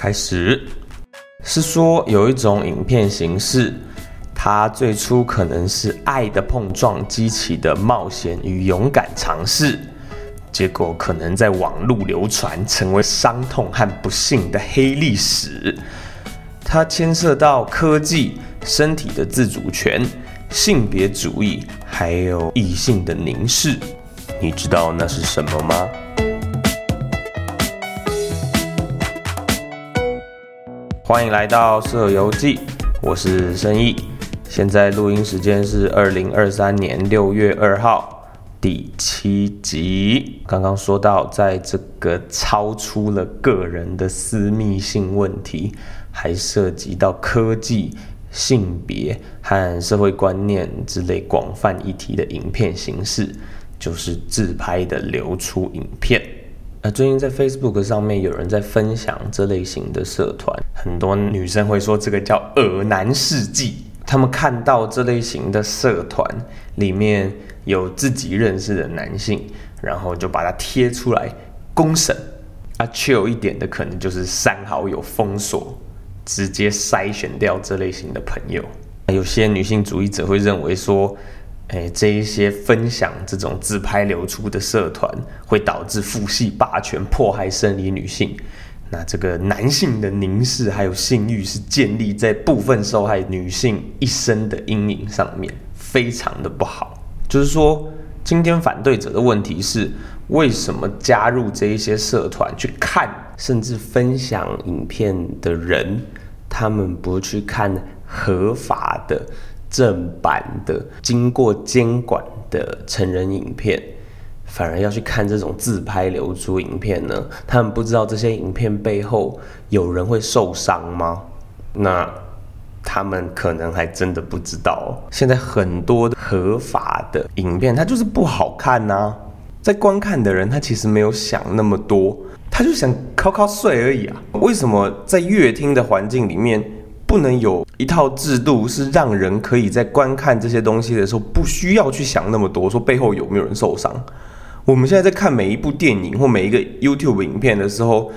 开始是说有一种影片形式，它最初可能是爱的碰撞激起的冒险与勇敢尝试，结果可能在网络流传，成为伤痛和不幸的黑历史。它牵涉到科技、身体的自主权、性别主义，还有异性的凝视。你知道那是什么吗？欢迎来到《色游记》，我是申毅。现在录音时间是二零二三年六月二号，第七集。刚刚说到，在这个超出了个人的私密性问题，还涉及到科技、性别和社会观念之类广泛议题的影片形式，就是自拍的流出影片。呃，最近在 Facebook 上面有人在分享这类型的社团，很多女生会说这个叫“耳男世纪”。他们看到这类型的社团里面有自己认识的男性，然后就把它贴出来公审。啊确有一点的可能就是删好友、封锁，直接筛选掉这类型的朋友。有些女性主义者会认为说。哎，这一些分享这种自拍流出的社团，会导致父系霸权迫害生理女性。那这个男性的凝视还有性欲，是建立在部分受害女性一生的阴影上面，非常的不好。就是说，今天反对者的问题是，为什么加入这一些社团去看，甚至分享影片的人，他们不去看合法的？正版的、经过监管的成人影片，反而要去看这种自拍流出影片呢？他们不知道这些影片背后有人会受伤吗？那他们可能还真的不知道。现在很多合法的影片，它就是不好看呐。在观看的人，他其实没有想那么多，他就想靠靠睡而已啊。为什么在乐厅的环境里面？不能有一套制度是让人可以在观看这些东西的时候，不需要去想那么多，说背后有没有人受伤。我们现在在看每一部电影或每一个 YouTube 影片的时候，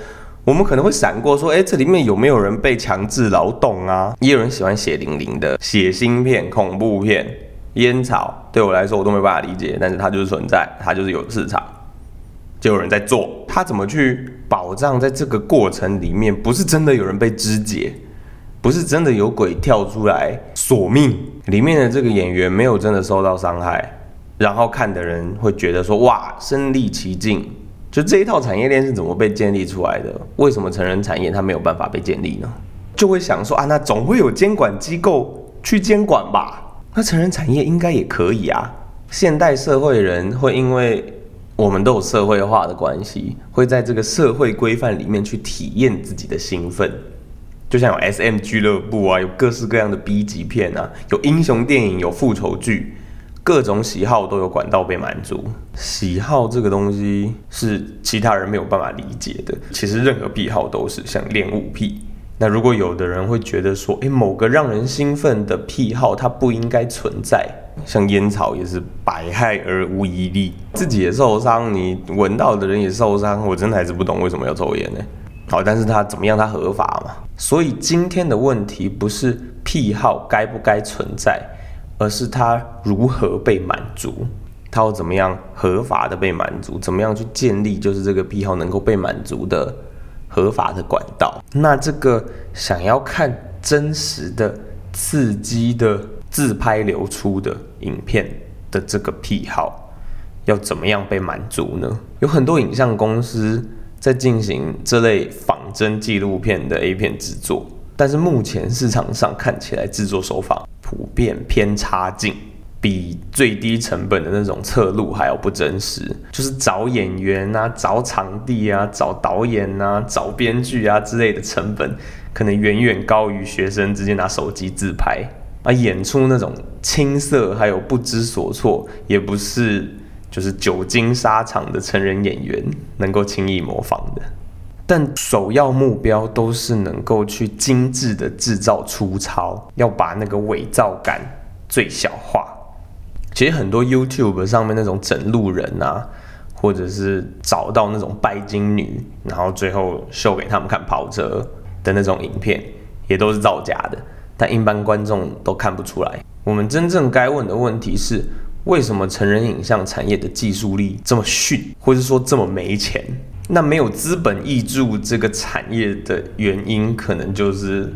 我们可能会闪过说，哎，这里面有没有人被强制劳动啊？也有人喜欢血淋淋的血腥片、恐怖片、烟草，对我来说我都没办法理解，但是它就是存在，它就是有市场，就有人在做。他怎么去保障在这个过程里面，不是真的有人被肢解？不是真的有鬼跳出来索命，里面的这个演员没有真的受到伤害，然后看的人会觉得说哇身临其境，就这一套产业链是怎么被建立出来的？为什么成人产业它没有办法被建立呢？就会想说啊，那总会有监管机构去监管吧？那成人产业应该也可以啊。现代社会人会因为我们都有社会化的关系，会在这个社会规范里面去体验自己的兴奋。就像有 S M 俱乐部啊，有各式各样的 B 级片啊，有英雄电影，有复仇剧，各种喜好都有管道被满足。喜好这个东西是其他人没有办法理解的。其实任何癖好都是像恋物癖。那如果有的人会觉得说，诶，某个让人兴奋的癖好它不应该存在，像烟草也是百害而无一利，自己也受伤，你闻到的人也受伤，我真的还是不懂为什么要抽烟呢？好，但是它怎么样？它合法嘛？所以今天的问题不是癖好该不该存在，而是它如何被满足，它要怎么样合法的被满足？怎么样去建立就是这个癖好能够被满足的合法的管道？那这个想要看真实的、刺激的自拍流出的影片的这个癖好，要怎么样被满足呢？有很多影像公司。在进行这类仿真纪录片的 A 片制作，但是目前市场上看起来制作手法普遍偏差劲，比最低成本的那种侧录还要不真实。就是找演员啊、找场地啊、找导演啊、找编剧啊之类的成本，可能远远高于学生直接拿手机自拍啊，演出那种青涩还有不知所措，也不是。就是久经沙场的成人演员能够轻易模仿的，但首要目标都是能够去精致的制造粗糙，要把那个伪造感最小化。其实很多 YouTube 上面那种整路人啊，或者是找到那种拜金女，然后最后秀给他们看跑车，的那种影片，也都是造假的，但一般观众都看不出来。我们真正该问的问题是，为什么成人影像产业的技术力这么逊，或者说这么没钱？那没有资本挹注这个产业的原因，可能就是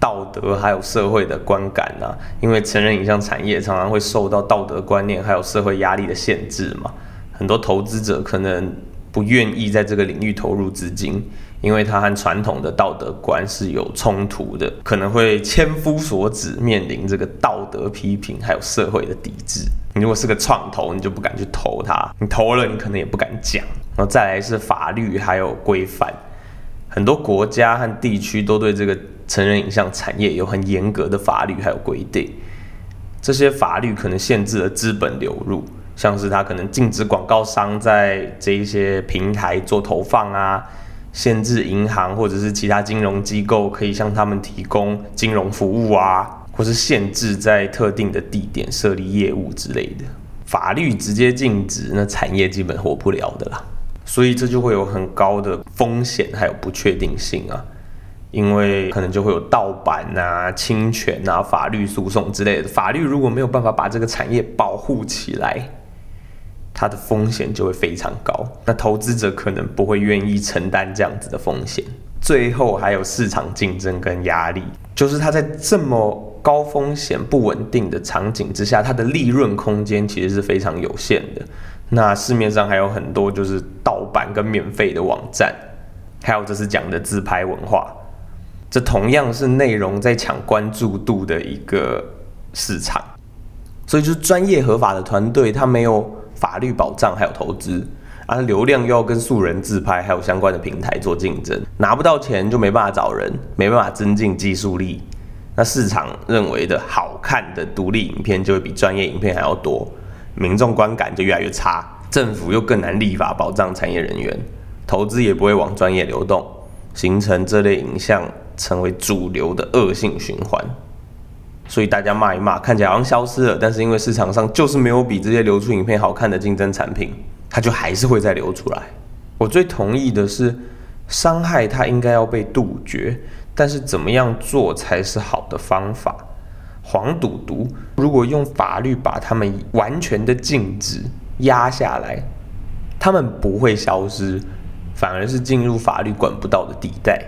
道德还有社会的观感啊。因为成人影像产业常常会受到道德观念还有社会压力的限制嘛，很多投资者可能不愿意在这个领域投入资金，因为它和传统的道德观是有冲突的，可能会千夫所指，面临这个道德批评还有社会的抵制。你如果是个创投，你就不敢去投它，你投了，你可能也不敢讲。然后再来是法律还有规范，很多国家和地区都对这个成人影像产业有很严格的法律还有规定。这些法律可能限制了资本流入，像是它可能禁止广告商在这一些平台做投放啊，限制银行或者是其他金融机构可以向他们提供金融服务啊，或是限制在特定的地点设立业务之类的。法律直接禁止，那产业基本活不了的啦。所以这就会有很高的风险，还有不确定性啊，因为可能就会有盗版啊、侵权啊、法律诉讼之类的。法律如果没有办法把这个产业保护起来，它的风险就会非常高。那投资者可能不会愿意承担这样子的风险。最后还有市场竞争跟压力，就是它在这么高风险、不稳定的场景之下，它的利润空间其实是非常有限的。那市面上还有很多就是盗版跟免费的网站，还有这是讲的自拍文化，这同样是内容在抢关注度的一个市场，所以就是专业合法的团队，他没有法律保障，还有投资，啊，流量又要跟素人自拍还有相关的平台做竞争，拿不到钱就没办法找人，没办法增进技术力，那市场认为的好看的独立影片就会比专业影片还要多。民众观感就越来越差，政府又更难立法保障产业人员，投资也不会往专业流动，形成这类影像成为主流的恶性循环。所以大家骂一骂，看起来好像消失了，但是因为市场上就是没有比这些流出影片好看的竞争产品，它就还是会再流出来。我最同意的是，伤害它应该要被杜绝，但是怎么样做才是好的方法？黄赌毒，如果用法律把他们完全的禁止压下来，他们不会消失，反而是进入法律管不到的地带。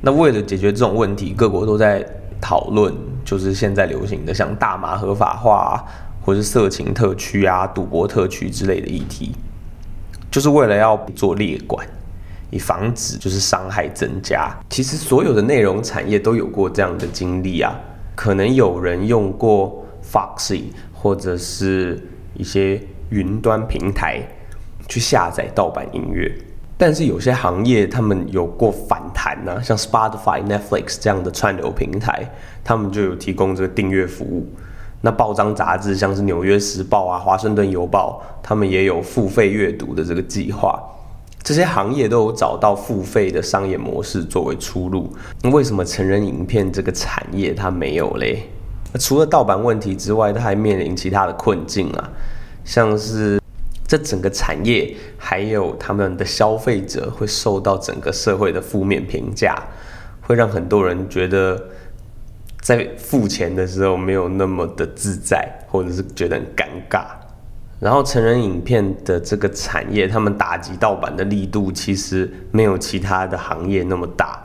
那为了解决这种问题，各国都在讨论，就是现在流行的像大麻合法化，或是色情特区啊、赌博特区之类的议题，就是为了要做列管，以防止就是伤害增加。其实所有的内容产业都有过这样的经历啊。可能有人用过 Foxy 或者是一些云端平台去下载盗版音乐，但是有些行业他们有过反弹呢，像 Spotify、Netflix 这样的串流平台，他们就有提供这个订阅服务。那报章杂志像是《纽约时报》啊、《华盛顿邮报》，他们也有付费阅读的这个计划。这些行业都有找到付费的商业模式作为出路，那为什么成人影片这个产业它没有嘞？除了盗版问题之外，它还面临其他的困境啊，像是这整个产业还有他们的消费者会受到整个社会的负面评价，会让很多人觉得在付钱的时候没有那么的自在，或者是觉得很尴尬。然后成人影片的这个产业，他们打击盗版的力度其实没有其他的行业那么大。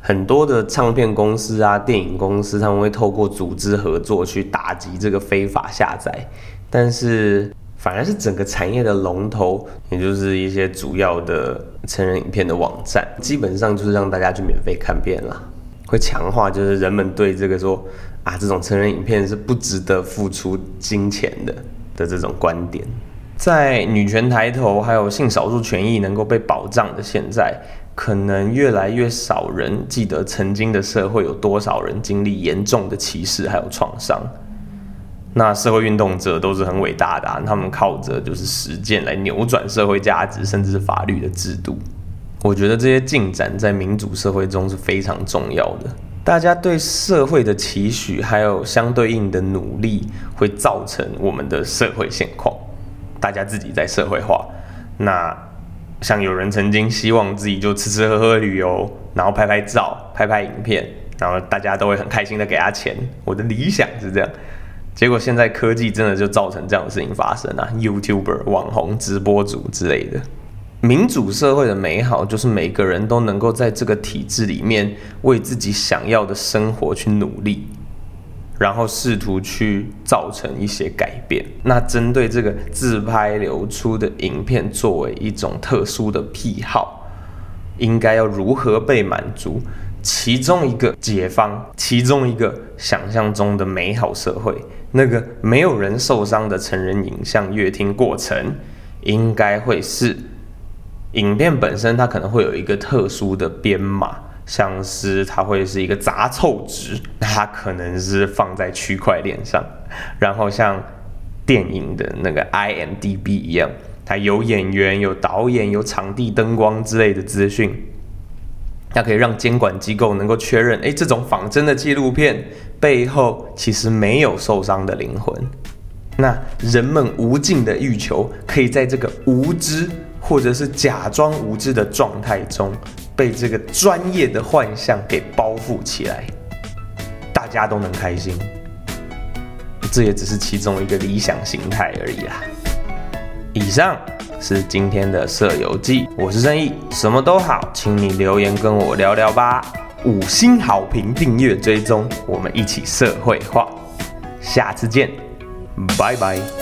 很多的唱片公司啊、电影公司，他们会透过组织合作去打击这个非法下载，但是反而是整个产业的龙头，也就是一些主要的成人影片的网站，基本上就是让大家去免费看遍了，会强化就是人们对这个说啊，这种成人影片是不值得付出金钱的。的这种观点，在女权抬头，还有性少数权益能够被保障的现在，可能越来越少人记得曾经的社会有多少人经历严重的歧视还有创伤。那社会运动者都是很伟大的，他们靠着就是实践来扭转社会价值，甚至是法律的制度。我觉得这些进展在民主社会中是非常重要的。大家对社会的期许，还有相对应的努力，会造成我们的社会现况。大家自己在社会化，那像有人曾经希望自己就吃吃喝喝旅游，然后拍拍照、拍拍影片，然后大家都会很开心的给他钱。我的理想是这样，结果现在科技真的就造成这样的事情发生啊！YouTuber、网红、直播主之类的。民主社会的美好，就是每个人都能够在这个体制里面为自己想要的生活去努力，然后试图去造成一些改变。那针对这个自拍流出的影片作为一种特殊的癖好，应该要如何被满足？其中一个解放，其中一个想象中的美好社会，那个没有人受伤的成人影像阅听过程，应该会是。影片本身它可能会有一个特殊的编码，像是它会是一个杂凑值，它可能是放在区块链上，然后像电影的那个 IMDB 一样，它有演员、有导演、有场地、灯光之类的资讯，它可以让监管机构能够确认，哎，这种仿真的纪录片背后其实没有受伤的灵魂。那人们无尽的欲求，可以在这个无知。或者是假装无知的状态中，被这个专业的幻象给包覆起来，大家都能开心。这也只是其中一个理想形态而已啦。以上是今天的色游记，我是正义，什么都好，请你留言跟我聊聊吧。五星好评，订阅追踪，我们一起社会化。下次见，拜拜。